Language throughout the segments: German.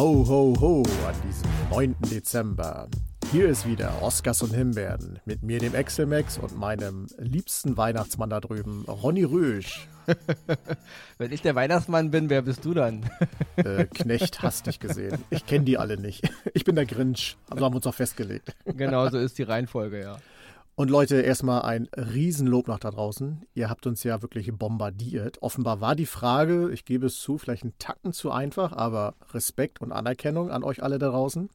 Ho, ho, ho an diesem 9. Dezember. Hier ist wieder Oscars und Himbeeren mit mir, dem Exelmax und meinem liebsten Weihnachtsmann da drüben, Ronny Rösch. Wenn ich der Weihnachtsmann bin, wer bist du dann? äh, Knecht hast dich gesehen. Ich kenne die alle nicht. Ich bin der Grinch. Also haben wir uns auch festgelegt. Genau, so ist die Reihenfolge, ja. Und Leute, erstmal ein Riesenlob nach da draußen. Ihr habt uns ja wirklich bombardiert. Offenbar war die Frage, ich gebe es zu, vielleicht ein Tacken zu einfach, aber Respekt und Anerkennung an euch alle da draußen.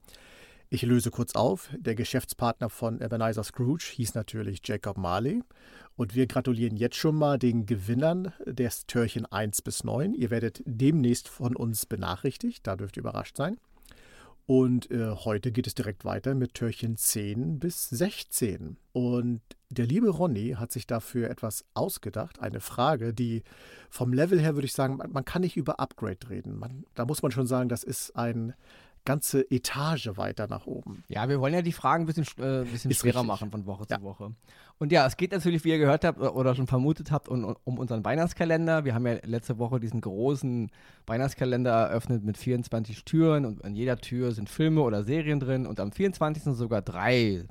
Ich löse kurz auf. Der Geschäftspartner von Ebenezer Scrooge hieß natürlich Jacob Marley. Und wir gratulieren jetzt schon mal den Gewinnern des Türchen 1 bis 9. Ihr werdet demnächst von uns benachrichtigt. Da dürft ihr überrascht sein. Und äh, heute geht es direkt weiter mit Türchen 10 bis 16. Und der liebe Ronny hat sich dafür etwas ausgedacht, eine Frage, die vom Level her würde ich sagen, man, man kann nicht über Upgrade reden. Man, da muss man schon sagen, das ist ein ganze Etage weiter nach oben. Ja, wir wollen ja die Fragen ein bisschen, äh, ein bisschen schwerer richtig. machen von Woche ja. zu Woche. Und ja, es geht natürlich, wie ihr gehört habt oder schon vermutet habt, um, um, unseren Weihnachtskalender. Wir haben ja letzte Woche diesen großen Weihnachtskalender eröffnet mit 24 Türen und an jeder Tür sind Filme oder Serien drin und am 24. sogar drei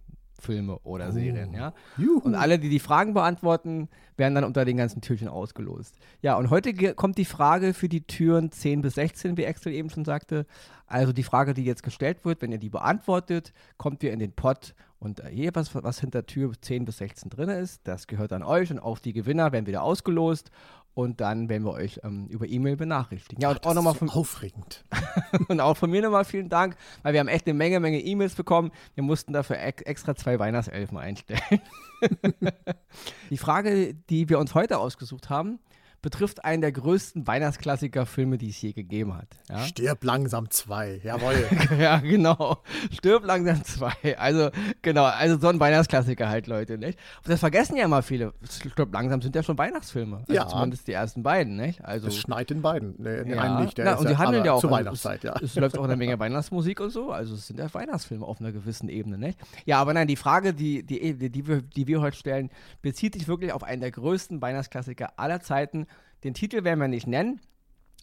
Filme oder oh. Serien, ja. Juhu. Und alle, die die Fragen beantworten, werden dann unter den ganzen Türchen ausgelost. Ja, und heute kommt die Frage für die Türen 10 bis 16, wie Axel eben schon sagte. Also die Frage, die jetzt gestellt wird, wenn ihr die beantwortet, kommt ihr in den Pott und jeweils, was hinter Tür 10 bis 16 drin ist, das gehört an euch und auch die Gewinner werden wieder ausgelost und dann werden wir euch ähm, über E-Mail benachrichtigen. Ja, und Ach, auch nochmal von aufregend. und auch von mir nochmal vielen Dank, weil wir haben echt eine Menge, Menge E-Mails bekommen. Wir mussten dafür ex extra zwei Weihnachtselfen einstellen. die Frage, die wir uns heute ausgesucht haben, betrifft einen der größten Weihnachtsklassiker-Filme, die es je gegeben hat. Ja? Stirb langsam 2, jawohl. ja, genau. Stirb langsam 2. Also, genau, also so ein Weihnachtsklassiker halt, Leute, nicht? Und das vergessen ja immer viele. Stirb langsam sind ja schon Weihnachtsfilme. Also ja. Zumindest die ersten beiden, nicht? Also, es schneit in beiden. Nee, in ja. nicht. Der Na, und die handeln ja auch. Zur Weihnachtszeit, ja. Es, es läuft auch eine Menge Weihnachtsmusik und so. Also, es sind ja Weihnachtsfilme auf einer gewissen Ebene, nicht? Ja, aber nein, die Frage, die, die, die, die, wir, die wir heute stellen, bezieht sich wirklich auf einen der größten Weihnachtsklassiker aller Zeiten den Titel werden wir nicht nennen.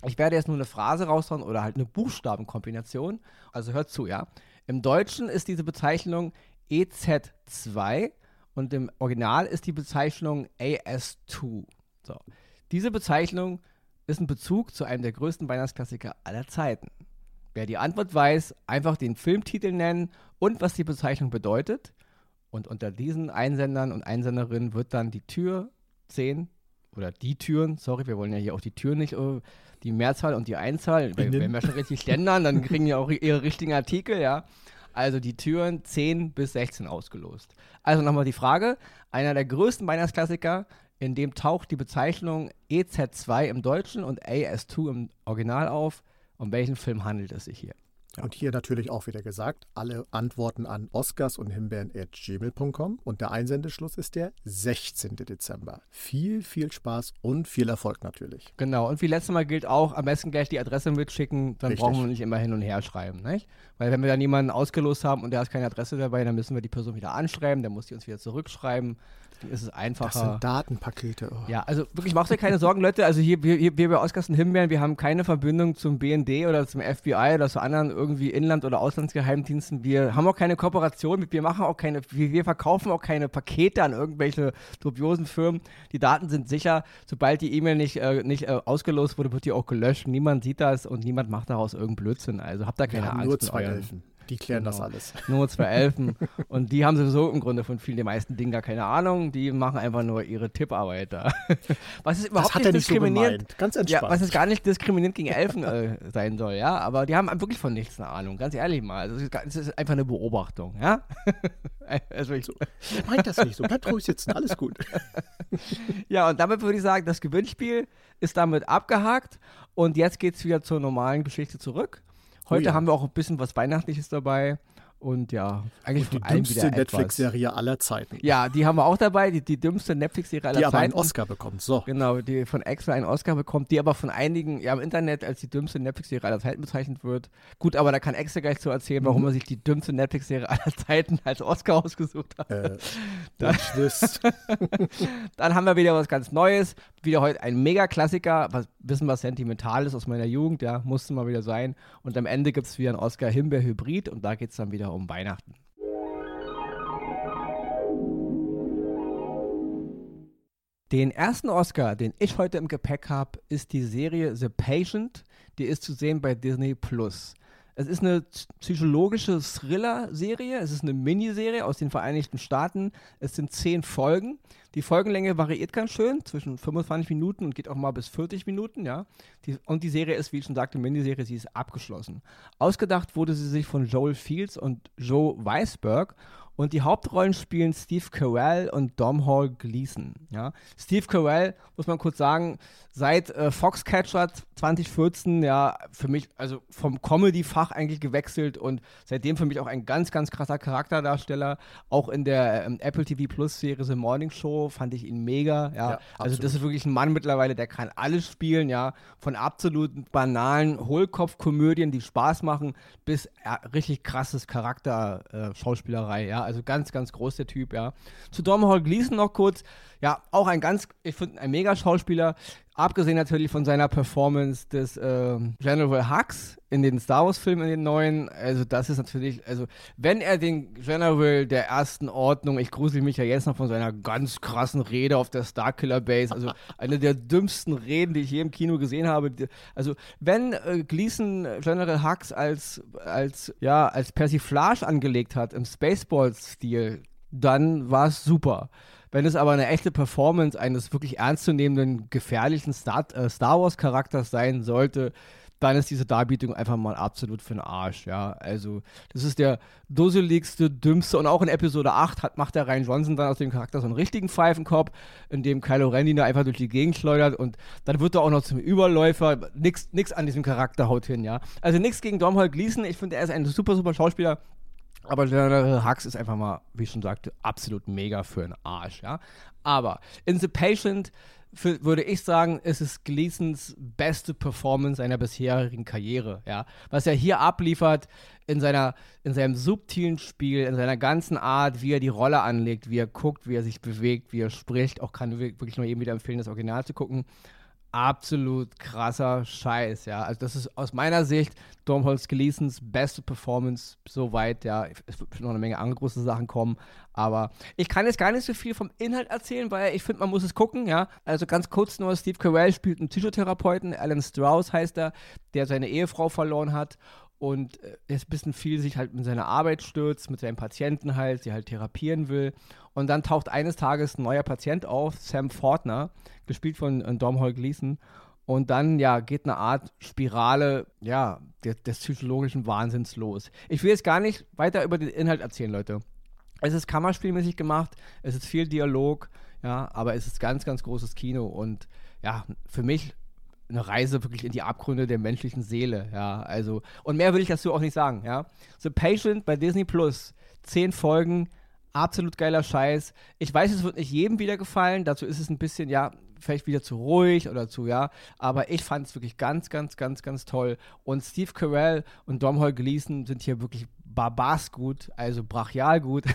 Ich werde jetzt nur eine Phrase raushauen oder halt eine Buchstabenkombination. Also hört zu, ja. Im Deutschen ist diese Bezeichnung EZ2 und im Original ist die Bezeichnung AS2. So. Diese Bezeichnung ist ein Bezug zu einem der größten Weihnachtsklassiker aller Zeiten. Wer die Antwort weiß, einfach den Filmtitel nennen und was die Bezeichnung bedeutet. Und unter diesen Einsendern und Einsenderinnen wird dann die Tür 10 oder die Türen, sorry, wir wollen ja hier auch die Türen nicht, uh, die Mehrzahl und die Einzahl, wenn wir schon richtig ständern, dann kriegen ja auch ihre richtigen Artikel, ja. Also die Türen 10 bis 16 ausgelost. Also nochmal die Frage, einer der größten Weihnachtsklassiker, in dem taucht die Bezeichnung EZ2 im Deutschen und AS2 im Original auf. Um welchen Film handelt es sich hier? Und hier natürlich auch wieder gesagt, alle Antworten an oscars und himbeeren.gmail.com und der Einsendeschluss ist der 16. Dezember. Viel, viel Spaß und viel Erfolg natürlich. Genau, und wie letztes Mal gilt auch, am besten gleich die Adresse mitschicken, dann Richtig. brauchen wir nicht immer hin und her schreiben. Nicht? Weil wenn wir dann jemanden ausgelost haben und der hat keine Adresse dabei, dann müssen wir die Person wieder anschreiben, dann muss die uns wieder zurückschreiben ist es einfacher. Das sind Datenpakete. Oh. Ja, also wirklich, macht euch keine Sorgen, Leute. Also hier, wir, wir bei Oskasten Himbeeren, wir haben keine Verbindung zum BND oder zum FBI oder zu anderen irgendwie Inland- oder Auslandsgeheimdiensten. Wir haben auch keine Kooperation, wir machen auch keine, wir verkaufen auch keine Pakete an irgendwelche dubiosen Firmen. Die Daten sind sicher. Sobald die E-Mail nicht, äh, nicht äh, ausgelost wurde, wird die auch gelöscht. Niemand sieht das und niemand macht daraus irgendeinen Blödsinn. Also habt da keine Angst. Nur zwei Elfen. Die klären genau. das alles. Nur zwei Elfen. und die haben sowieso im Grunde von vielen, den meisten Dingen gar keine Ahnung. Die machen einfach nur ihre Tipparbeit da. Was ist überhaupt nicht, diskriminierend. So Ganz entspannt. Ja, was ist gar nicht diskriminierend gegen Elfen äh, sein soll, ja. Aber die haben wirklich von nichts eine Ahnung. Ganz ehrlich mal. Also, es ist einfach eine Beobachtung, ja. also ich, so, meint das nicht so. Bleibt ruhig sitzen. Alles gut. ja, und damit würde ich sagen, das Gewinnspiel ist damit abgehakt. Und jetzt geht es wieder zur normalen Geschichte zurück. Heute oh ja. haben wir auch ein bisschen was Weihnachtliches dabei. Und ja, eigentlich und die dümmste Netflix-Serie aller Zeiten. Ja, die haben wir auch dabei, die, die dümmste Netflix-Serie aller die Zeiten. Die aber einen Oscar bekommt, so. Genau, die von Extra einen Oscar bekommt, die aber von einigen ja im Internet als die dümmste Netflix-Serie aller Zeiten bezeichnet wird. Gut, aber da kann Extra gleich zu erzählen, warum mhm. er sich die dümmste Netflix-Serie aller Zeiten als Oscar ausgesucht hat. Äh, dann, dann haben wir wieder was ganz Neues. Wieder heute ein Mega-Klassiker, was wissen was Sentimentales aus meiner Jugend, ja, musste mal wieder sein. Und am Ende gibt es wieder einen Oscar Himbeer-Hybrid und da geht es dann wieder um Weihnachten. Den ersten Oscar, den ich heute im Gepäck habe, ist die Serie The Patient. Die ist zu sehen bei Disney Plus. Es ist eine psychologische Thriller-Serie. Es ist eine Miniserie aus den Vereinigten Staaten. Es sind zehn Folgen. Die Folgenlänge variiert ganz schön, zwischen 25 Minuten und geht auch mal bis 40 Minuten, ja. Die, und die Serie ist, wie ich schon sagte, Miniserie, sie ist abgeschlossen. Ausgedacht wurde sie sich von Joel Fields und Joe Weisberg und die Hauptrollen spielen Steve Carell und Dom Hall Gleason. Ja? Steve Carell, muss man kurz sagen, seit äh, Foxcatcher 2014 ja für mich, also vom Comedy-Fach eigentlich gewechselt und seitdem für mich auch ein ganz, ganz krasser Charakterdarsteller. Auch in der ähm, Apple TV Plus Serie The Morning Show fand ich ihn mega. Ja? ja also das ist wirklich ein Mann mittlerweile, der kann alles spielen, ja. Von absoluten banalen Hohlkopfkomödien, die Spaß machen, bis ja, richtig krasses Charakter-Schauspielerei, äh, ja. Also ganz, ganz groß der Typ, ja. Zu Dom Hall Gleason noch kurz. Ja, auch ein ganz, ich finde, ein Mega-Schauspieler. Abgesehen natürlich von seiner Performance des äh, General Hux in den Star Wars-Filmen, in den neuen. Also, das ist natürlich, also, wenn er den General der ersten Ordnung, ich grusel mich ja jetzt noch von seiner ganz krassen Rede auf der Starkiller Base, also eine der dümmsten Reden, die ich je im Kino gesehen habe. Also, wenn äh, Gleason General Hux als, als, ja, als Persiflage angelegt hat im Spaceballs-Stil, dann war es super. Wenn es aber eine echte Performance eines wirklich ernstzunehmenden, gefährlichen Star, äh, Star Wars-Charakters sein sollte, dann ist diese Darbietung einfach mal absolut für den Arsch, ja. Also, das ist der dusseligste, dümmste und auch in Episode 8 hat, macht der Ryan Johnson dann aus dem Charakter so einen richtigen Pfeifenkopf, in dem Kylo Ren ihn da einfach durch die Gegend schleudert und dann wird er auch noch zum Überläufer. Nix, an diesem Charakter haut hin, ja. Also nichts gegen Domhnall Gleason, ich finde, er ist ein super, super Schauspieler, aber General Hux ist einfach mal, wie ich schon sagte, absolut mega für einen Arsch, ja. Aber in The Patient für, würde ich sagen, ist es Gleasons beste Performance seiner bisherigen Karriere, ja. Was er hier abliefert in seiner, in seinem subtilen Spiel, in seiner ganzen Art, wie er die Rolle anlegt, wie er guckt, wie er sich bewegt, wie er spricht, auch kann wirklich nur jedem wieder empfehlen, das Original zu gucken absolut krasser Scheiß, ja. Also das ist aus meiner Sicht Domholz Gleasons beste Performance soweit, ja. Es wird noch eine Menge andere große Sachen kommen, aber ich kann jetzt gar nicht so viel vom Inhalt erzählen, weil ich finde, man muss es gucken, ja. Also ganz kurz nur, Steve Carell spielt einen Psychotherapeuten, Alan Strauss heißt er, der seine Ehefrau verloren hat und äh, ist ein bisschen viel sich halt mit seiner Arbeit stürzt, mit seinen Patienten halt, sie halt therapieren will. Und dann taucht eines Tages ein neuer Patient auf, Sam Fortner, gespielt von äh, Domhnall Gleeson. Und dann, ja, geht eine Art Spirale, ja, des, des, psychologischen Wahnsinns los. Ich will jetzt gar nicht weiter über den Inhalt erzählen, Leute. Es ist kammerspielmäßig gemacht, es ist viel Dialog, ja, aber es ist ganz, ganz großes Kino und ja, für mich eine Reise wirklich in die Abgründe der menschlichen Seele, ja, also, und mehr will ich dazu auch nicht sagen, ja. The Patient bei Disney Plus, zehn Folgen, absolut geiler Scheiß. Ich weiß, es wird nicht jedem wieder gefallen, dazu ist es ein bisschen, ja, vielleicht wieder zu ruhig oder zu, ja, aber ich fand es wirklich ganz, ganz, ganz, ganz toll. Und Steve Carell und Domhnall Gleeson sind hier wirklich barbars gut, also brachial gut.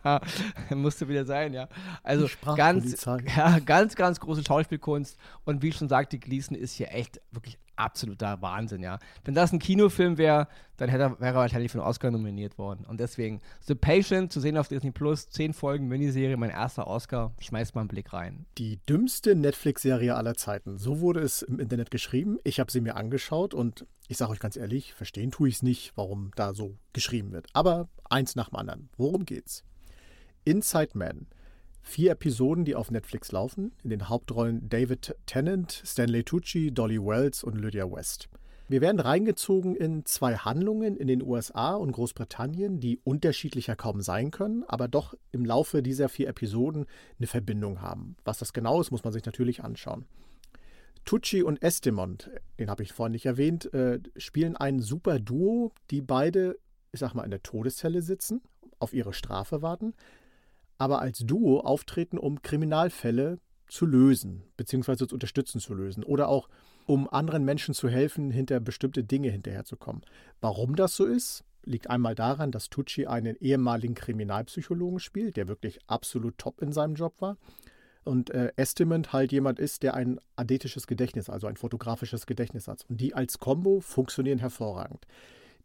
Musste wieder sein, ja. Also ganz, ja, ganz, ganz große Schauspielkunst. Und wie ich schon sagte, Gleason ist hier echt wirklich absoluter Wahnsinn, ja. Wenn das ein Kinofilm wäre, dann hätte er, wäre er wahrscheinlich für einen Oscar nominiert worden. Und deswegen, The Patient, zu sehen auf Disney Plus, zehn Folgen Miniserie, mein erster Oscar, schmeißt mal einen Blick rein. Die dümmste Netflix-Serie aller Zeiten. So wurde es im Internet geschrieben. Ich habe sie mir angeschaut und ich sage euch ganz ehrlich, verstehen tue ich es nicht, warum da so geschrieben wird. Aber eins nach dem anderen. Worum geht's? Inside Man Vier Episoden, die auf Netflix laufen, in den Hauptrollen David Tennant, Stanley Tucci, Dolly Wells und Lydia West. Wir werden reingezogen in zwei Handlungen in den USA und Großbritannien, die unterschiedlicher kaum sein können, aber doch im Laufe dieser vier Episoden eine Verbindung haben. Was das genau ist, muss man sich natürlich anschauen. Tucci und Estemont, den habe ich vorhin nicht erwähnt, äh, spielen ein super Duo, die beide ich sag mal, in der Todeszelle sitzen, auf ihre Strafe warten, aber als Duo auftreten, um Kriminalfälle zu lösen, beziehungsweise zu unterstützen zu lösen oder auch um anderen Menschen zu helfen, hinter bestimmte Dinge hinterherzukommen. Warum das so ist, liegt einmal daran, dass Tucci einen ehemaligen Kriminalpsychologen spielt, der wirklich absolut top in seinem Job war. Und äh, Estimant halt jemand ist, der ein adetisches Gedächtnis, also ein fotografisches Gedächtnis hat. Und die als Combo funktionieren hervorragend.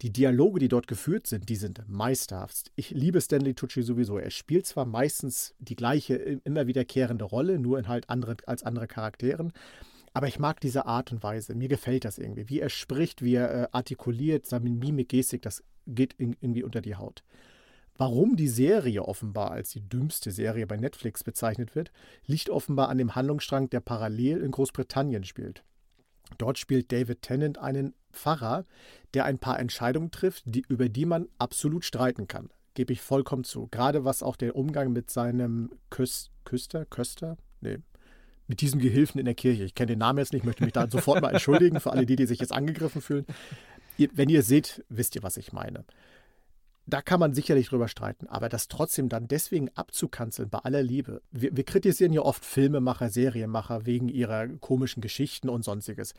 Die Dialoge, die dort geführt sind, die sind meisterhaft. Ich liebe Stanley Tucci sowieso. Er spielt zwar meistens die gleiche, immer wiederkehrende Rolle, nur in halt andere, als andere Charakteren, aber ich mag diese Art und Weise. Mir gefällt das irgendwie. Wie er spricht, wie er äh, artikuliert, seine Mimik, Gestik, das geht in, irgendwie unter die Haut. Warum die Serie offenbar als die dümmste Serie bei Netflix bezeichnet wird, liegt offenbar an dem Handlungsstrang, der parallel in Großbritannien spielt. Dort spielt David Tennant einen Pfarrer, der ein paar Entscheidungen trifft, die, über die man absolut streiten kann. Gebe ich vollkommen zu. Gerade was auch der Umgang mit seinem Küs Küster, Köster, nee, mit diesem Gehilfen in der Kirche. Ich kenne den Namen jetzt nicht, möchte mich da sofort mal entschuldigen für alle die, die sich jetzt angegriffen fühlen. Ihr, wenn ihr seht, wisst ihr, was ich meine. Da kann man sicherlich drüber streiten, aber das trotzdem dann deswegen abzukanzeln, bei aller Liebe. Wir, wir kritisieren ja oft Filmemacher, Serienmacher wegen ihrer komischen Geschichten und sonstiges.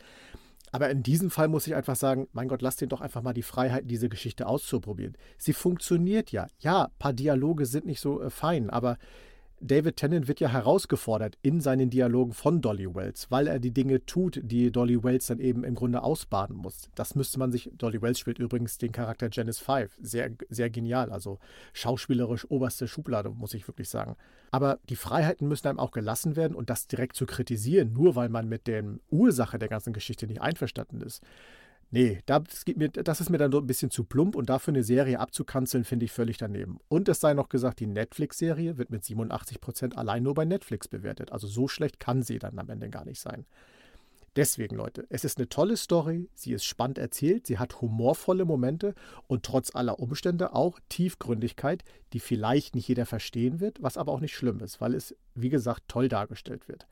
Aber in diesem Fall muss ich einfach sagen, mein Gott, lasst den doch einfach mal die Freiheit, diese Geschichte auszuprobieren. Sie funktioniert ja. Ja, ein paar Dialoge sind nicht so äh, fein, aber David Tennant wird ja herausgefordert in seinen Dialogen von Dolly Wells, weil er die Dinge tut, die Dolly Wells dann eben im Grunde ausbaden muss. Das müsste man sich, Dolly Wells spielt übrigens den Charakter Janice Five, sehr, sehr genial, also schauspielerisch oberste Schublade, muss ich wirklich sagen. Aber die Freiheiten müssen einem auch gelassen werden und das direkt zu kritisieren, nur weil man mit der Ursache der ganzen Geschichte nicht einverstanden ist, Nee, das, mir, das ist mir dann so ein bisschen zu plump und dafür eine Serie abzukanzeln, finde ich völlig daneben. Und es sei noch gesagt, die Netflix-Serie wird mit 87 Prozent allein nur bei Netflix bewertet. Also so schlecht kann sie dann am Ende gar nicht sein. Deswegen, Leute, es ist eine tolle Story, sie ist spannend erzählt, sie hat humorvolle Momente und trotz aller Umstände auch Tiefgründigkeit, die vielleicht nicht jeder verstehen wird, was aber auch nicht schlimm ist, weil es, wie gesagt, toll dargestellt wird.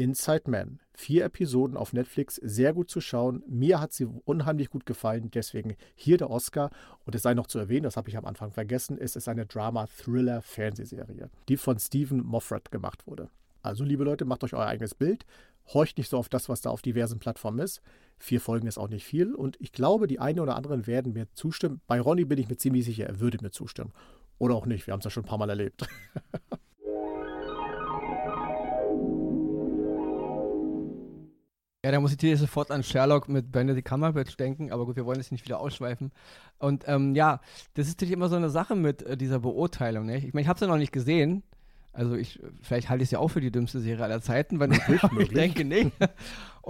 Inside Man. Vier Episoden auf Netflix, sehr gut zu schauen. Mir hat sie unheimlich gut gefallen, deswegen hier der Oscar. Und es sei noch zu erwähnen, das habe ich am Anfang vergessen, es ist eine Drama-Thriller-Fernsehserie, die von Stephen Moffat gemacht wurde. Also, liebe Leute, macht euch euer eigenes Bild. Horcht nicht so auf das, was da auf diversen Plattformen ist. Vier Folgen ist auch nicht viel. Und ich glaube, die einen oder anderen werden mir zustimmen. Bei Ronny bin ich mir ziemlich sicher, er würde mir zustimmen. Oder auch nicht. Wir haben es ja schon ein paar Mal erlebt. Ja, da muss ich dir sofort an Sherlock mit Benedict Cumberbatch denken, aber gut, wir wollen jetzt nicht wieder ausschweifen. Und ähm, ja, das ist natürlich immer so eine Sache mit äh, dieser Beurteilung. Ne? Ich meine, ich habe es ja noch nicht gesehen. Also ich, vielleicht halte ich es ja auch für die dümmste Serie aller Zeiten, weil ich, ich denke nicht.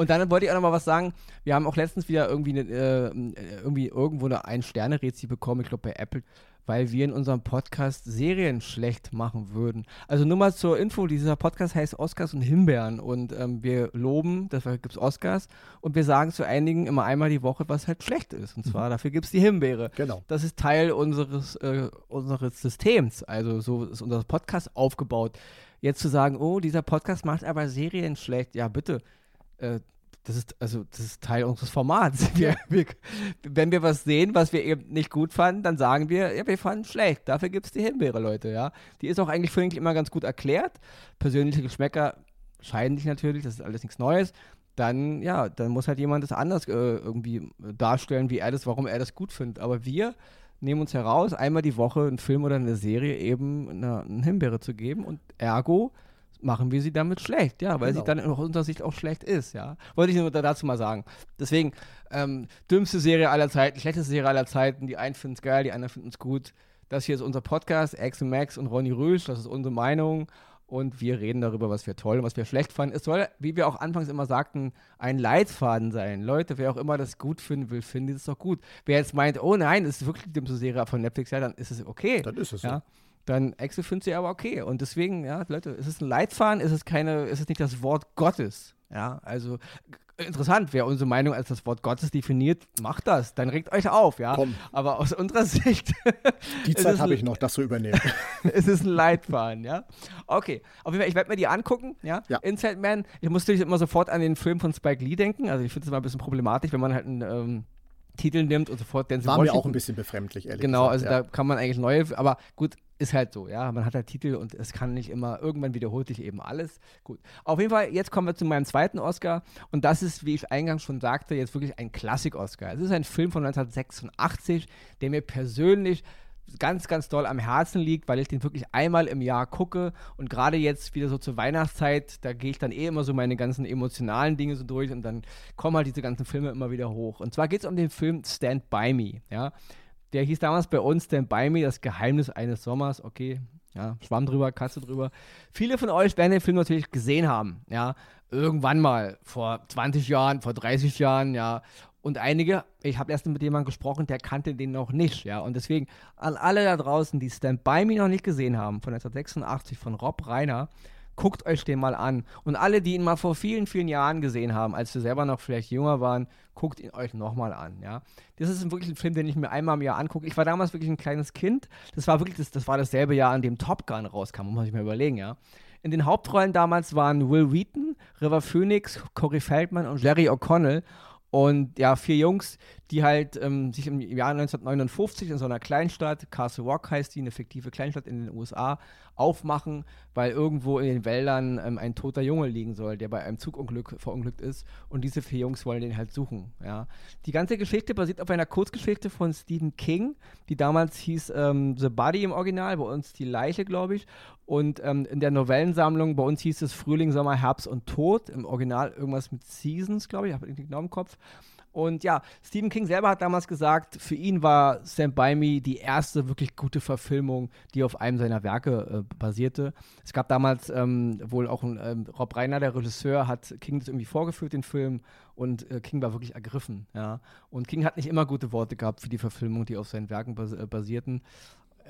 Und dann wollte ich auch noch mal was sagen. Wir haben auch letztens wieder irgendwie, eine, äh, irgendwie irgendwo eine Ein-Sterne-Rezi bekommen, ich glaube bei Apple weil wir in unserem Podcast Serien schlecht machen würden. Also nur mal zur Info, dieser Podcast heißt Oscars und Himbeeren und ähm, wir loben, dafür gibt es Oscars und wir sagen zu einigen immer einmal die Woche, was halt schlecht ist. Und zwar mhm. dafür gibt es die Himbeere. Genau. Das ist Teil unseres, äh, unseres Systems. Also so ist unser Podcast aufgebaut. Jetzt zu sagen, oh, dieser Podcast macht aber Serien schlecht, ja bitte. Äh, das ist, also, das ist Teil unseres Formats. Wir, wir, wenn wir was sehen, was wir eben nicht gut fanden, dann sagen wir, ja, wir fanden schlecht. Dafür gibt es die Himbeere, Leute, ja. Die ist auch eigentlich für immer ganz gut erklärt. Persönliche Geschmäcker scheiden sich natürlich, das ist alles nichts Neues. Dann, ja, dann muss halt jemand das anders äh, irgendwie darstellen, wie er das, warum er das gut findet. Aber wir nehmen uns heraus, einmal die Woche einen Film oder eine Serie eben eine, eine Himbeere zu geben und ergo machen wir sie damit schlecht, ja, weil genau. sie dann aus unserer Sicht auch schlecht ist, ja. Wollte ich nur dazu mal sagen. Deswegen, ähm, dümmste Serie aller Zeiten, schlechteste Serie aller Zeiten, die einen finden es geil, die anderen finden es gut. Das hier ist unser Podcast, Axel Max und Ronny Rüsch, das ist unsere Meinung und wir reden darüber, was wir toll und was wir schlecht fanden. Es soll, wie wir auch anfangs immer sagten, ein Leitfaden sein. Leute, wer auch immer das gut finden will, findet es doch gut. Wer jetzt meint, oh nein, das ist wirklich die dümmste Serie von Netflix, ja, dann ist es okay. Dann ist es ja. so dann Excel findet sie aber okay. Und deswegen, ja, Leute, ist es ein Leitfaden, ist es keine, ist es nicht das Wort Gottes. Ja, also interessant, wer unsere Meinung als das Wort Gottes definiert, macht das. Dann regt euch auf, ja. Komm. Aber aus unserer Sicht. Die Zeit habe ich noch, das zu übernehmen. es ist ein Leitfaden, ja. Okay, auf jeden Fall, ich werde mir die angucken, ja. ja. Inside Man, ich muss natürlich immer sofort an den Film von Spike Lee denken. Also ich finde es immer ein bisschen problematisch, wenn man halt einen. Ähm, Titel nimmt und sofort Denzel War Washington. mir auch ein bisschen befremdlich, ehrlich genau, gesagt. Genau, also ja. da kann man eigentlich neue, aber gut, ist halt so, ja. Man hat halt Titel und es kann nicht immer, irgendwann wiederholt sich eben alles. Gut. Auf jeden Fall, jetzt kommen wir zu meinem zweiten Oscar und das ist, wie ich eingangs schon sagte, jetzt wirklich ein Klassik-Oscar. Es ist ein Film von 1986, der mir persönlich ganz, ganz doll am Herzen liegt, weil ich den wirklich einmal im Jahr gucke und gerade jetzt wieder so zur Weihnachtszeit, da gehe ich dann eh immer so meine ganzen emotionalen Dinge so durch und dann kommen halt diese ganzen Filme immer wieder hoch. Und zwar geht es um den Film Stand By Me, ja. Der hieß damals bei uns Stand By Me, das Geheimnis eines Sommers. Okay, ja, Schwamm drüber, Katze drüber. Viele von euch werden den Film natürlich gesehen haben, ja. Irgendwann mal, vor 20 Jahren, vor 30 Jahren, ja. Und einige, ich habe erst mit jemandem gesprochen, der kannte den noch nicht, ja. Und deswegen an alle da draußen, die Stand By Me noch nicht gesehen haben, von 1986 von Rob Reiner, guckt euch den mal an. Und alle, die ihn mal vor vielen, vielen Jahren gesehen haben, als sie selber noch vielleicht jünger waren, guckt ihn euch nochmal an, ja. Das ist wirklich ein Film, den ich mir einmal im Jahr angucke. Ich war damals wirklich ein kleines Kind. Das war wirklich, das, das war dasselbe Jahr, an dem Top Gun rauskam, muss man sich mal überlegen, ja. In den Hauptrollen damals waren Will Wheaton, River Phoenix, Corey Feldman und Jerry O'Connell. Und ja, vier Jungs, die halt ähm, sich im Jahr 1959 in so einer Kleinstadt, Castle Rock heißt die, eine fiktive Kleinstadt in den USA, aufmachen, weil irgendwo in den Wäldern ähm, ein toter Junge liegen soll, der bei einem Zugunglück verunglückt ist. Und diese vier Jungs wollen den halt suchen. Ja. Die ganze Geschichte basiert auf einer Kurzgeschichte von Stephen King, die damals hieß ähm, The Body im Original, bei uns die Leiche, glaube ich. Und ähm, in der Novellensammlung, bei uns hieß es Frühling, Sommer, Herbst und Tod. Im Original irgendwas mit Seasons, glaube ich, ich habe irgendwie genau im Kopf. Und ja, Stephen King selber hat damals gesagt, für ihn war Stand By Me die erste wirklich gute Verfilmung, die auf einem seiner Werke äh, basierte. Es gab damals ähm, wohl auch ein, ähm, Rob Reiner, der Regisseur, hat King das irgendwie vorgeführt, den Film, und äh, King war wirklich ergriffen. Ja. Und King hat nicht immer gute Worte gehabt für die Verfilmung, die auf seinen Werken bas äh, basierten.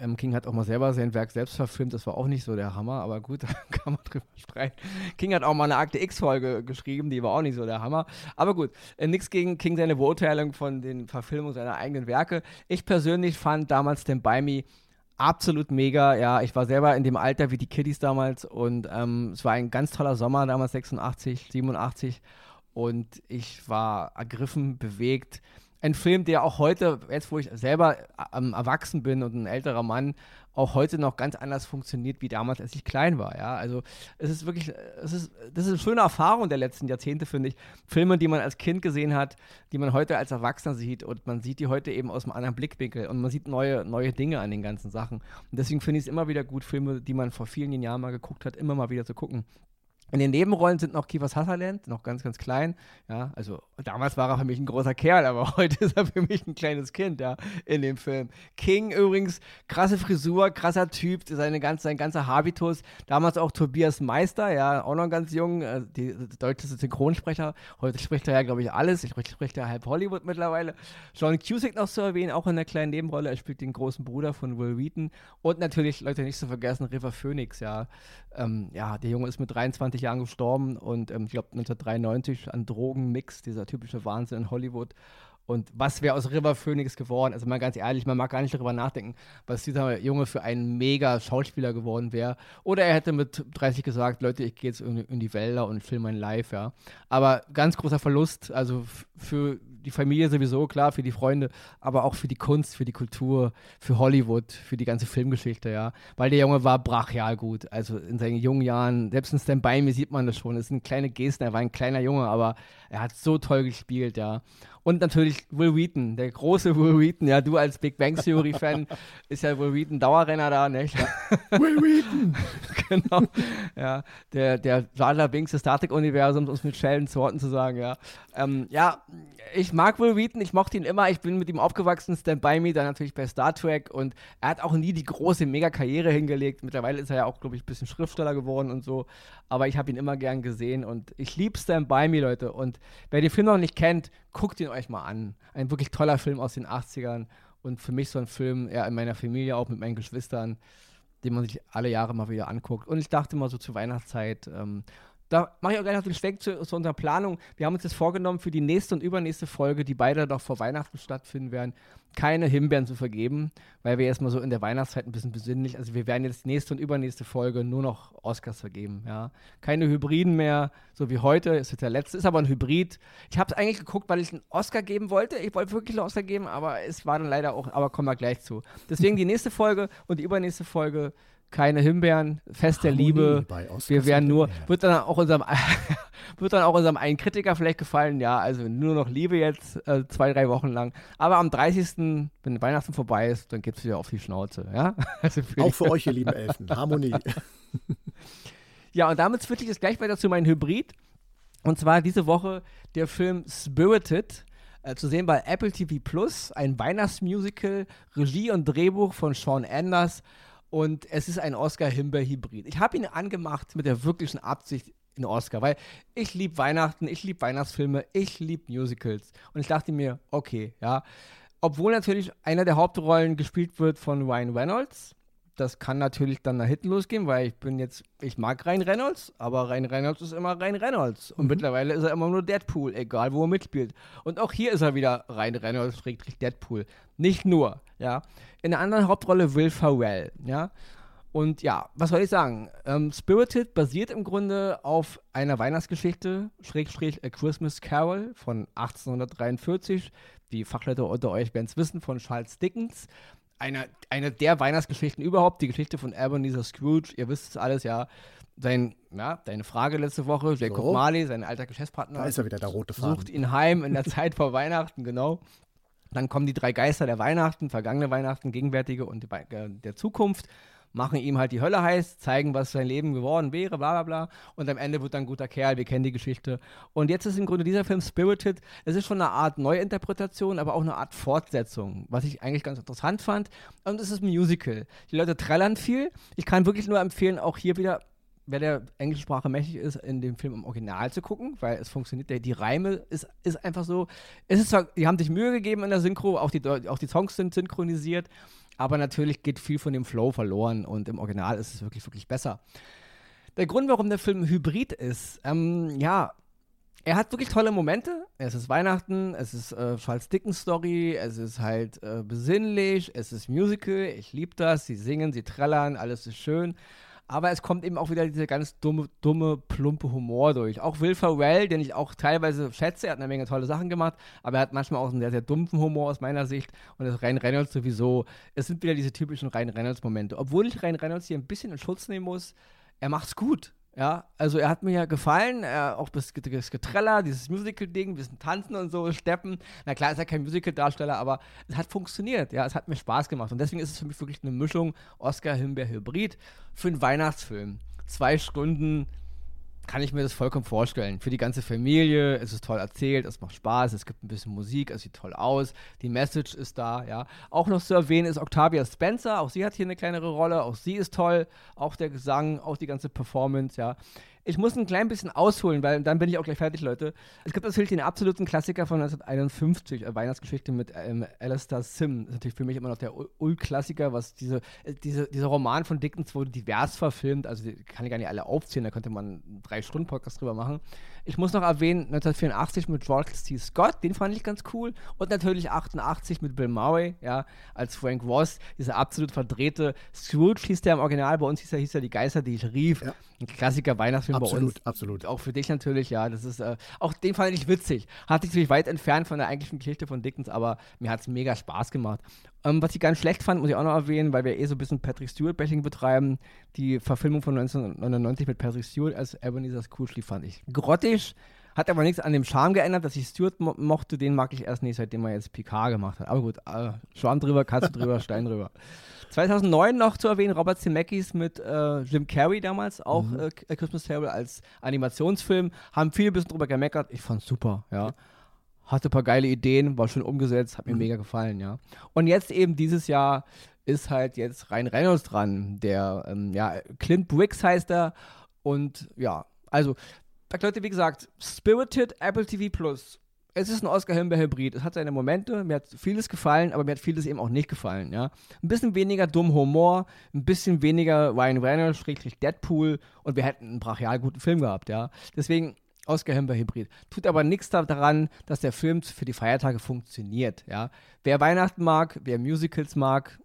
Ähm, King hat auch mal selber sein Werk selbst verfilmt, das war auch nicht so der Hammer, aber gut, da kann man drüber streiten. King hat auch mal eine Akte X-Folge geschrieben, die war auch nicht so der Hammer. Aber gut, äh, nichts gegen King seine Beurteilung von den Verfilmungen seiner eigenen Werke. Ich persönlich fand damals den By Me absolut mega. Ja, ich war selber in dem Alter wie die Kiddies damals und ähm, es war ein ganz toller Sommer damals, 86, 87. Und ich war ergriffen, bewegt ein Film, der auch heute, jetzt wo ich selber ähm, erwachsen bin und ein älterer Mann, auch heute noch ganz anders funktioniert wie damals, als ich klein war. Ja, also es ist wirklich, es ist, das ist eine schöne Erfahrung der letzten Jahrzehnte, finde ich. Filme, die man als Kind gesehen hat, die man heute als Erwachsener sieht und man sieht die heute eben aus einem anderen Blickwinkel und man sieht neue, neue Dinge an den ganzen Sachen. Und deswegen finde ich es immer wieder gut, Filme, die man vor vielen Jahren mal geguckt hat, immer mal wieder zu gucken. In den Nebenrollen sind noch Kiefer Sutherland, noch ganz, ganz klein. Ja, also damals war er für mich ein großer Kerl, aber heute ist er für mich ein kleines Kind, ja, in dem Film. King übrigens, krasse Frisur, krasser Typ, seine ganze, sein ganzer Habitus. Damals auch Tobias Meister, ja, auch noch ganz jung, äh, die, die deutsche Synchronsprecher. Heute spricht er ja, glaube ich, alles. Ich spricht er halb Hollywood mittlerweile. John Cusick noch zu erwähnen, auch in einer kleinen Nebenrolle. Er spielt den großen Bruder von Will Wheaton. Und natürlich, Leute, nicht zu vergessen, River Phoenix, ja. Ähm, ja, der Junge ist mit 23 20 Jahren gestorben und ähm, ich glaube 1993 an Drogenmix, dieser typische Wahnsinn in Hollywood. Und was wäre aus River Phoenix geworden? Also mal ganz ehrlich, man mag gar nicht darüber nachdenken, was dieser Junge für ein mega Schauspieler geworden wäre. Oder er hätte mit 30 gesagt, Leute, ich gehe jetzt in, in, die Wälder und filme mein Live, ja. Aber ganz großer Verlust, also für die Familie sowieso, klar, für die Freunde, aber auch für die Kunst, für die Kultur, für Hollywood, für die ganze Filmgeschichte, ja. Weil der Junge war brachial gut. Also in seinen jungen Jahren, selbst in Stand By Me sieht man das schon. Es sind kleine Gesten, er war ein kleiner Junge, aber er hat so toll gespielt, ja. Und natürlich Will Wheaton, der große Will Wheaton. Ja, du als Big Bang Theory-Fan ist ja Will Wheaton Dauerrenner da, nicht? Will Wheaton! genau. Ja, der, der Jar Binks des Star Trek-Universums, um es mit Sheldon Worten zu sagen, ja. Ähm, ja, ich mag Will Wheaton, ich mochte ihn immer, ich bin mit ihm aufgewachsen, Stand By Me, dann natürlich bei Star Trek und er hat auch nie die große Mega-Karriere hingelegt. Mittlerweile ist er ja auch, glaube ich, ein bisschen Schriftsteller geworden und so, aber ich habe ihn immer gern gesehen und ich liebe Stand By Me, Leute. Und wer den Film noch nicht kennt, guckt ihn euch mal an. Ein wirklich toller Film aus den 80ern und für mich so ein Film, ja, in meiner Familie, auch mit meinen Geschwistern, den man sich alle Jahre mal wieder anguckt. Und ich dachte mal so zur Weihnachtszeit, ähm, Da mache ich auch gleich noch den Schwenk zu, zu, unserer Planung. Wir haben uns jetzt vorgenommen, für die nächste und übernächste Folge, die beide noch vor Weihnachten stattfinden werden, keine Himbeeren zu vergeben, weil wir erstmal so in der Weihnachtszeit ein bisschen besinnlich, also wir werden jetzt nächste und übernächste Folge nur noch Oscars vergeben, ja. Keine Hybriden mehr, so wie heute, ist jetzt der letzte, ist aber ein Hybrid. Ich habe es eigentlich geguckt, weil ich einen Oscar geben wollte, ich wollte wirklich einen Oscar geben, aber es war dann leider auch, aber kommen wir gleich zu. Deswegen die nächste Folge und die übernächste Folge keine Himbeeren, Fest der Liebe. Wir werden nur, wird dann auch unserem, wird dann auch unserem einen Kritiker vielleicht gefallen, ja, also nur noch Liebe jetzt, äh, zwei, drei Wochen lang. Aber am 30., wenn Weihnachten vorbei ist, dann gibt es wieder auf die Schnauze, ja. Also für auch für euch, ihr lieben Elfen, Harmonie. ja, und damit switche ich jetzt gleich weiter zu meinem Hybrid. Und zwar diese Woche der Film Spirited. Äh, zu sehen bei Apple TV Plus, ein Weihnachtsmusical, Regie und Drehbuch von Sean Anders und es ist ein Oscar-Himbeer-Hybrid. Ich habe ihn angemacht mit der wirklichen Absicht in Oscar, weil ich liebe Weihnachten, ich liebe Weihnachtsfilme, ich liebe Musicals. Und ich dachte mir, okay, ja. Obwohl natürlich einer der Hauptrollen gespielt wird von Ryan Reynolds, das kann natürlich dann nach hinten losgehen, weil ich bin jetzt, ich mag Ryan Reynolds, aber Ryan Reynolds ist immer Ryan Reynolds. Und mhm. mittlerweile ist er immer nur Deadpool, egal wo er mitspielt. Und auch hier ist er wieder Ryan Reynolds, Friedrich Deadpool. Nicht nur, ja. In der anderen Hauptrolle Will Ferrell, ja. Und ja, was soll ich sagen? Ähm, Spirited basiert im Grunde auf einer Weihnachtsgeschichte, Schrägstrich A Christmas Carol von 1843. Die Fachleute unter euch werden es wissen, von Charles Dickens eine, eine der Weihnachtsgeschichten überhaupt, die Geschichte von Ebenezer Scrooge, ihr wisst es alles, ja. Sein, ja, deine Frage letzte Woche, Jacob so. Marley, sein alter Geschäftspartner. Da ist er wieder, der rote Faden. Sucht ihn heim in der Zeit vor Weihnachten, genau. Dann kommen die drei Geister der Weihnachten, vergangene Weihnachten, gegenwärtige und die, äh, der Zukunft machen ihm halt die Hölle heiß, zeigen, was sein Leben geworden wäre, bla bla bla. Und am Ende wird dann ein guter Kerl, wir kennen die Geschichte. Und jetzt ist im Grunde dieser Film Spirited, es ist schon eine Art Neuinterpretation, aber auch eine Art Fortsetzung, was ich eigentlich ganz interessant fand. Und es ist ein Musical. Die Leute trällern viel. Ich kann wirklich nur empfehlen, auch hier wieder wer der englischen Sprache mächtig ist, in dem Film im Original zu gucken, weil es funktioniert. Die Reime ist, ist einfach so. Es ist zwar, die haben sich Mühe gegeben in der Synchro, auch die, auch die Songs sind synchronisiert, aber natürlich geht viel von dem Flow verloren und im Original ist es wirklich, wirklich besser. Der Grund, warum der Film Hybrid ist, ähm, ja, er hat wirklich tolle Momente. Es ist Weihnachten, es ist äh, Charles Dickens Story, es ist halt äh, besinnlich, es ist Musical, ich liebe das, sie singen, sie trällern, alles ist schön. Aber es kommt eben auch wieder dieser ganz dumme, dumme, plumpe Humor durch. Auch Will Ferrell, den ich auch teilweise schätze, er hat eine Menge tolle Sachen gemacht, aber er hat manchmal auch einen sehr, sehr dumpfen Humor aus meiner Sicht. Und das Ryan Reynolds sowieso. Es sind wieder diese typischen Ryan Reynolds-Momente. Obwohl ich Ryan Reynolds hier ein bisschen in Schutz nehmen muss, er macht's gut. Ja, also er hat mir ja gefallen, äh, auch das, Getreller, dieses Musical-Ding, bisschen tanzen und so, steppen. Na klar ist er kein Musical-Darsteller, aber es hat funktioniert, ja, es hat mir Spaß gemacht. Und deswegen ist es für mich wirklich eine Mischung Oscar-Himbeer-Hybrid für einen Weihnachtsfilm. Zwei Stunden, kann ich mir das vollkommen vorstellen. Für die ganze Familie, es ist toll erzählt, es macht Spaß, es gibt ein bisschen Musik, es sieht toll aus, die Message ist da, ja. Auch noch zu erwähnen ist Octavia Spencer, auch sie hat hier eine kleinere Rolle, auch sie ist toll, auch der Gesang, auch die ganze Performance, ja. Ich muss ein klein bisschen ausholen, weil dann bin ich auch gleich fertig, Leute. Es gibt natürlich den absoluten Klassiker von 1951, äh, Weihnachtsgeschichte mit ähm, Alistair Sim. Das ist natürlich für mich immer noch der Ul-Klassiker, was diese, äh, diese, dieser Roman von Dickens wurde divers verfilmt. Also kann ich gar nicht alle aufzählen, da könnte man einen Drei-Stunden-Podcast drüber machen. Ich muss noch erwähnen, 1984 mit George C. Scott, den fand ich ganz cool. Und natürlich 88 mit Bill Murray, ja, als Frank Ross, dieser absolut verdrehte Scrooge hieß der im Original, bei uns hieß er, hieß er Die Geister, die ich rief. Ja. Ein Klassiker Weihnachtsfilm absolut, bei uns. Absolut, Auch für dich natürlich, ja. Das ist, äh, auch den fand ich witzig. Hat sich natürlich weit entfernt von der eigentlichen Geschichte von Dickens, aber mir hat es mega Spaß gemacht. Ähm, was ich ganz schlecht fand, muss ich auch noch erwähnen, weil wir eh so ein bisschen Patrick Stewart-Bashing betreiben. Die Verfilmung von 1999 mit Patrick Stewart als Ebenezer Scrooge, fand ich grottig. Hat aber nichts an dem Charme geändert, dass ich Stewart mo mochte. Den mag ich erst nicht, seitdem er jetzt Picard gemacht hat. Aber gut, äh, Schwamm drüber, Katze drüber, Stein drüber. 2009 noch zu erwähnen, Robert Zemeckis mit äh, Jim Carrey damals, auch mhm. äh, Christmas Table als Animationsfilm. Haben viele ein bisschen drüber gemeckert. Ich fand's super, ja. Hatte ein paar geile Ideen, war schön umgesetzt, hat mir mhm. mega gefallen, ja. Und jetzt eben dieses Jahr ist halt jetzt Ryan Reynolds dran, der, ähm, ja, Clint Briggs heißt er. Und ja, also Leute, wie gesagt, Spirited Apple TV Plus. es ist ein Oscar-Himbeer-Hybrid. Es hat seine Momente, mir hat vieles gefallen, aber mir hat vieles eben auch nicht gefallen, ja. Ein bisschen weniger dumm Humor, ein bisschen weniger Ryan Reynolds, Deadpool und wir hätten einen brachial guten Film gehabt, ja. Deswegen Oscar-Himbeer-Hybrid. Tut aber nichts daran, dass der Film für die Feiertage funktioniert, ja. Wer Weihnachten mag, wer Musicals mag,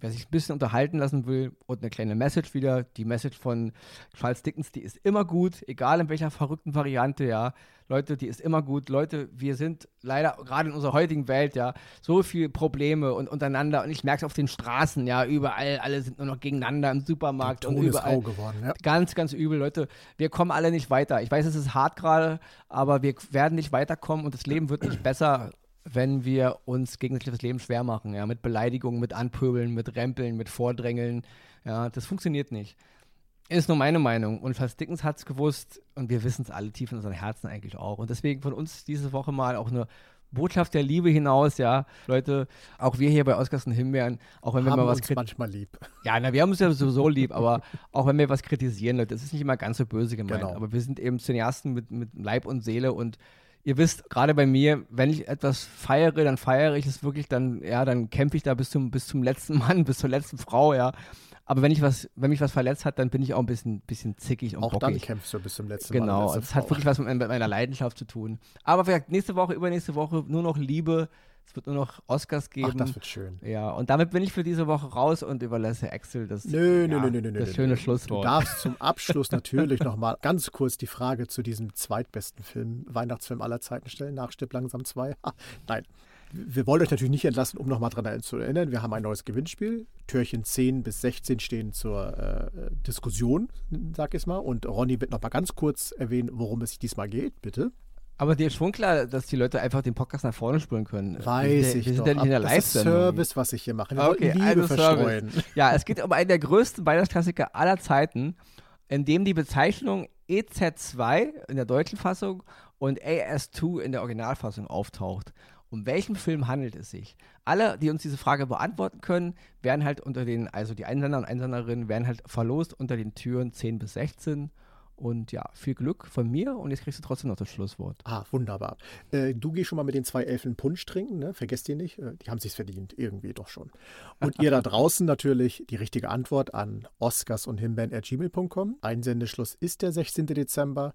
wer sich ein bisschen unterhalten lassen will und eine kleine Message wieder, die Message von Charles Dickens, die ist immer gut, egal in welcher verrückten Variante, ja. Leute, die ist immer gut. Leute, wir sind leider gerade in unserer heutigen Welt, ja, so viele Probleme und untereinander und ich merke es auf den Straßen, ja, überall, alle sind nur noch gegeneinander im Supermarkt und überall. Geworden, ja. Ganz, ganz übel, Leute. Wir kommen alle nicht weiter. Ich weiß, es ist hart gerade, aber wir werden nicht weiterkommen und das Leben wird nicht besser wenn wir uns gegenseitig das Leben schwer machen, ja, mit Beleidigungen, mit Anpöbeln, mit Rempeln, mit Vordrängeln, ja, das funktioniert nicht. Ist nur meine Meinung. Und Charles Dickens hat es gewusst und wir wissen es alle tief in unseren Herzen eigentlich auch. Und deswegen von uns diese Woche mal auch eine Botschaft der Liebe hinaus, ja. Leute, auch wir hier bei Oscars und Himbeeren, auch wenn wir haben mal was manchmal lieb. Ja, na, wir haben uns ja sowieso lieb, aber auch wenn wir was kritisieren, Leute, das ist nicht immer ganz so böse gemeint. Genau. Aber wir sind eben Cineasten mit, mit Leib und Seele und ihr wisst, gerade bei mir, wenn ich etwas feiere, dann feiere ich es wirklich, dann, ja, dann kämpfe ich da bis zum, bis zum letzten Mann, bis zur letzten Frau, ja. Aber wenn ich was, wenn mich was verletzt hat, dann bin ich auch ein bisschen, bisschen zickig und Auch bockig. dann kämpfst du bis zum letzten Genau, Mal. also es hat wirklich was mit, mit meiner Leidenschaft zu tun. Aber vielleicht nächste Woche, übernächste Woche nur noch Liebe. Es wird nur noch Oscars geben. Ach, das wird schön. ja, und damit bin ich für diese Woche raus und überlasse Axel das, Nö, ja, nö, nö, nö, das nö, schöne nö. Schlusswort. Du darfst zum Abschluss natürlich nochmal ganz kurz die Frage zu diesem zweitbesten Film, Weihnachtsfilm aller Zeiten stellen, nach Stipp langsam 2. Nein, wir wollen euch natürlich nicht entlassen, um nochmal daran zu erinnern. Wir haben ein neues Gewinnspiel. Türchen 10 bis 16 stehen zur äh, Diskussion, sag ich es mal. Und Ronny wird nochmal ganz kurz erwähnen, worum es diesmal geht, bitte. Aber dir ist schon klar, dass die Leute einfach den Podcast nach vorne spulen können. Weiß wir, ich Wir sind doch. ja nicht in der das ist. Service, was ich hier mache. Wir Okay, Liebe also verstreuen. Ja, es geht um einen der größten Weihnachtsklassiker aller Zeiten, in dem die Bezeichnung EZ2 in der deutschen Fassung und AS2 in der Originalfassung auftaucht. Um welchen Film handelt es sich? Alle, die uns diese Frage beantworten können, werden halt unter den, also die Einsender und Einsenderinnen werden halt verlost unter den Türen 10 bis 16. Und ja, viel Glück von mir und jetzt kriegst du trotzdem noch das Schlusswort. Ah, wunderbar. Äh, du gehst schon mal mit den zwei Elfen Punsch trinken, ne? Vergesst ihr nicht. Äh, die haben sich's verdient, irgendwie doch schon. Und ihr da draußen natürlich die richtige Antwort an oscars und himbeeren.gmail.com. Einsendeschluss ist der 16. Dezember.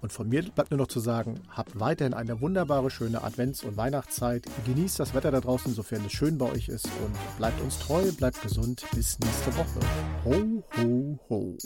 Und von mir bleibt nur noch zu sagen, habt weiterhin eine wunderbare, schöne Advents- und Weihnachtszeit. Genießt das Wetter da draußen, sofern es schön bei euch ist. Und bleibt uns treu, bleibt gesund. Bis nächste Woche. Ho, ho, ho.